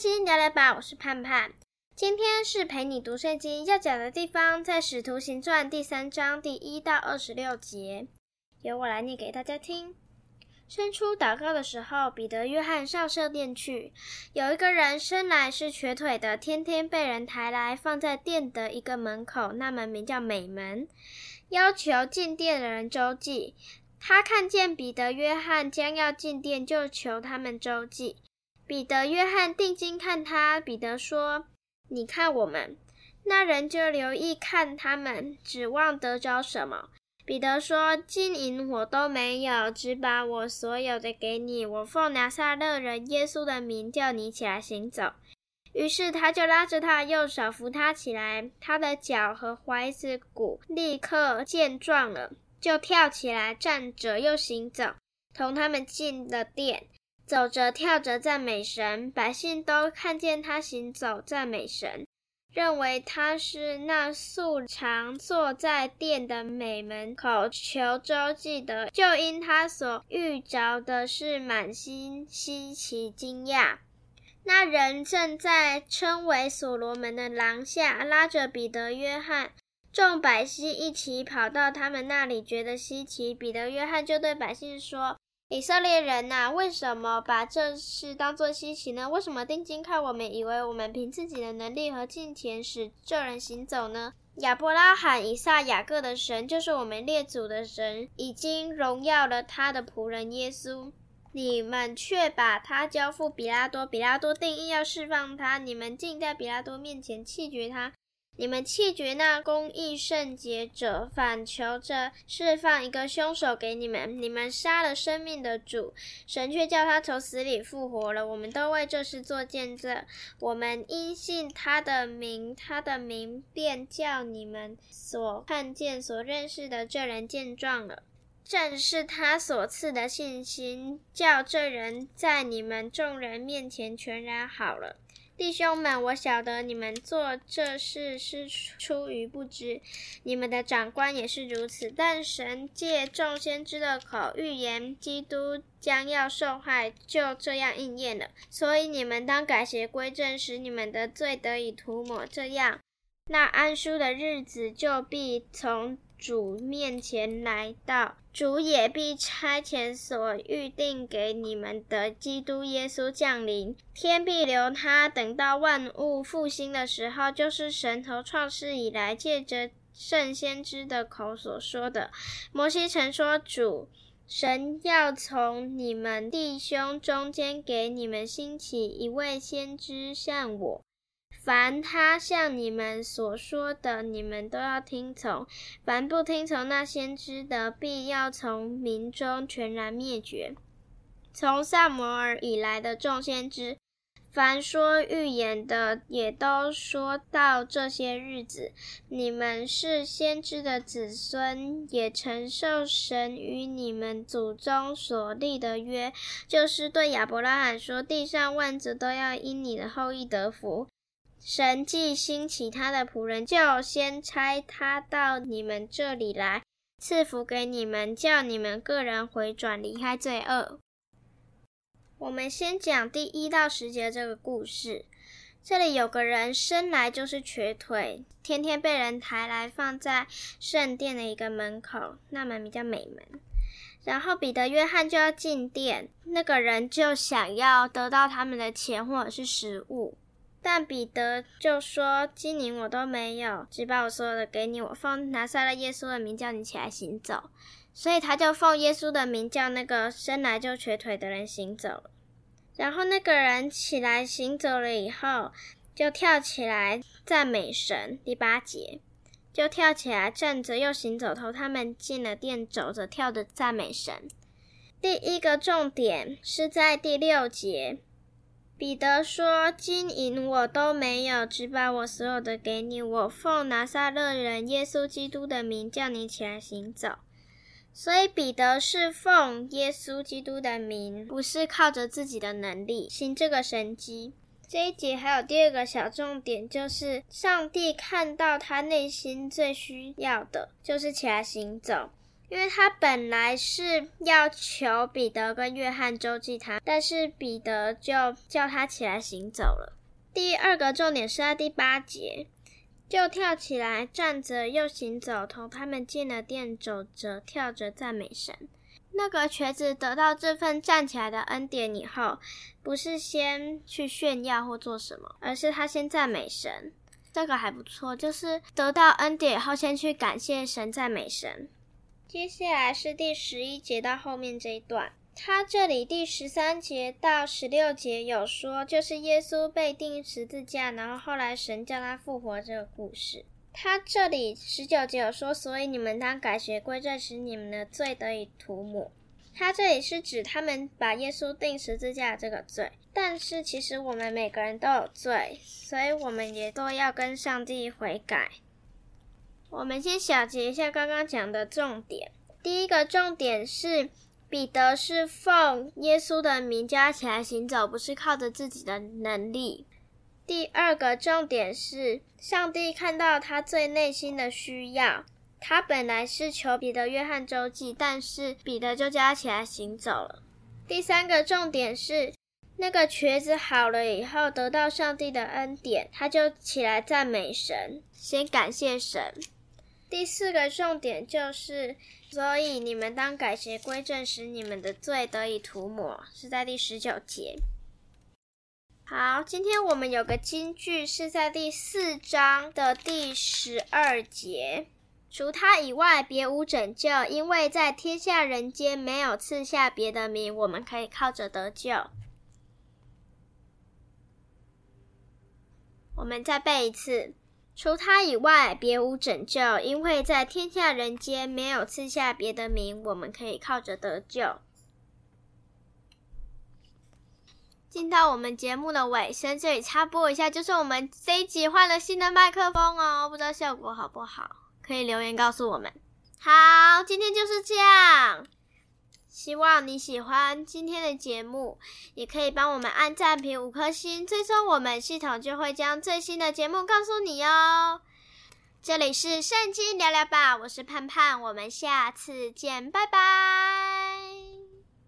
经聊聊吧，我是盼盼。今天是陪你读圣经要讲的地方，在《使徒行传》第三章第一到二十六节，由我来念给大家听。申初祷告的时候，彼得、约翰上圣殿去。有一个人生来是瘸腿的，天天被人抬来放在殿的一个门口，那门名叫美门，要求进殿的人周济。他看见彼得、约翰将要进殿，就求他们周济。彼得、约翰定睛看他，彼得说：“你看我们。”那人就留意看他们，指望得着什么。彼得说：“金银我都没有，只把我所有的给你。我奉拿撒勒人耶稣的名叫你起来行走。”于是他就拉着他的右手扶他起来，他的脚和踝子骨立刻健壮了，就跳起来站着又行走，同他们进了殿，走着跳着赞美神。百姓都看见他行走赞美神。认为他是那素常坐在殿的美门口求周济的，就因他所遇着的事满心稀奇惊讶。那人正在称为所罗门的廊下，拉着彼得、约翰，众百姓一起跑到他们那里，觉得稀奇。彼得、约翰就对百姓说。以色列人呐、为什么把这事当作稀奇呢？为什么定睛看我们，以为我们凭自己的能力和金钱使这人行走呢？亚伯拉罕、以撒、雅各的神，就是我们列祖的神，已经荣耀了他的仆人耶稣。你们却把他交付比拉多，比拉多定义要释放他，你们竟在比拉多面前弃绝他。你们弃绝那公义圣洁者，反求着释放一个凶手给你们。你们杀了生命的主，神却叫他从死里复活了。我们都为这事做见证。我们因信他的名，他的名便叫你们所看见、所认识的这人见状了。正是他所赐的信心，叫这人在你们众人面前全然好了。弟兄们，我晓得你们做这事是出于不知，你们的长官也是如此。但神借众先知的口预言，基督将要受害，就这样应验了。所以你们当改邪归正，使你们的罪得以涂抹，这样，那安舒的日子就必从主面前来到。主也必差遣所预定给你们的基督耶稣降临，天必留他，等到万物复兴的时候，就是神头创世以来借着圣先知的口所说的。摩西曾说：“主神要从你们弟兄中间给你们兴起一位先知，像我。”凡他向你们所说的，你们都要听从；凡不听从那先知的，必要从民中全然灭绝。从撒摩尔以来的众先知，凡说预言的，也都说到这些日子。你们是先知的子孙，也承受神与你们祖宗所立的约，就是对亚伯拉罕说：“地上万族都要因你的后裔得福。”神既兴起他的仆人，就先差他到你们这里来，赐福给你们，叫你们个人回转，离开罪恶。我们先讲第一到十节这个故事。这里有个人生来就是瘸腿，天天被人抬来放在圣殿的一个门口，那门名叫美门。然后彼得、约翰就要进殿，那个人就想要得到他们的钱或者是食物。但彼得就说：“金灵我都没有，只把我所有的给你。我奉拿撒勒耶稣的名叫你起来行走。”所以他就奉耶稣的名叫那个生来就瘸腿的人行走。然后那个人起来行走了以后，就跳起来赞美神。第八节，就跳起来站着又行走，同他们进了殿，走着跳着赞美神。第一个重点是在第六节。彼得说：“金银我都没有，只把我所有的给你。我奉拿撒勒人耶稣基督的名叫你起来行走。”所以彼得是奉耶稣基督的名，不是靠着自己的能力行这个神迹。这一节还有第二个小重点，就是上帝看到他内心最需要的，就是起来行走。因为他本来是要求彼得跟约翰周济他，但是彼得就叫他起来行走了。第二个重点是在第八节，就跳起来站着又行走，同他们进了殿，走着跳着赞美神。那个瘸子得到这份站起来的恩典以后，不是先去炫耀或做什么，而是他先赞美神。这个还不错，就是得到恩典以后，先去感谢神、赞美神。接下来是第十一节到后面这一段，他这里第十三节到十六节有说，就是耶稣被钉十字架，然后后来神叫他复活这个故事。他这里十九节有说，所以你们当改邪归正，使你们的罪得以涂抹。他这里是指他们把耶稣钉十字架这个罪，但是其实我们每个人都有罪，所以我们也都要跟上帝悔改。我们先小结一下刚刚讲的重点。第一个重点是彼得是奉耶稣的名加起来行走，不是靠着自己的能力。第二个重点是上帝看到他最内心的需要。他本来是求彼得、约翰周济，但是彼得就加起来行走了。第三个重点是那个瘸子好了以后，得到上帝的恩典，他就起来赞美神，先感谢神。第四个重点就是，所以你们当改邪归正，时你们的罪得以涂抹，是在第十九节。好，今天我们有个金句是在第四章的第十二节，除他以外别无拯救，因为在天下人间没有赐下别的名，我们可以靠着得救。我们再背一次。除他以外，别无拯救，因为在天下人间没有赐下别的名，我们可以靠着得救。进到我们节目的尾声，这里插播一下，就是我们这一集换了新的麦克风哦，不知道效果好不好，可以留言告诉我们。好，今天就是这样。希望你喜欢今天的节目，也可以帮我们按赞评五颗星，最终我们系统就会将最新的节目告诉你哦。这里是圣经聊聊吧，我是盼盼，我们下次见，拜拜。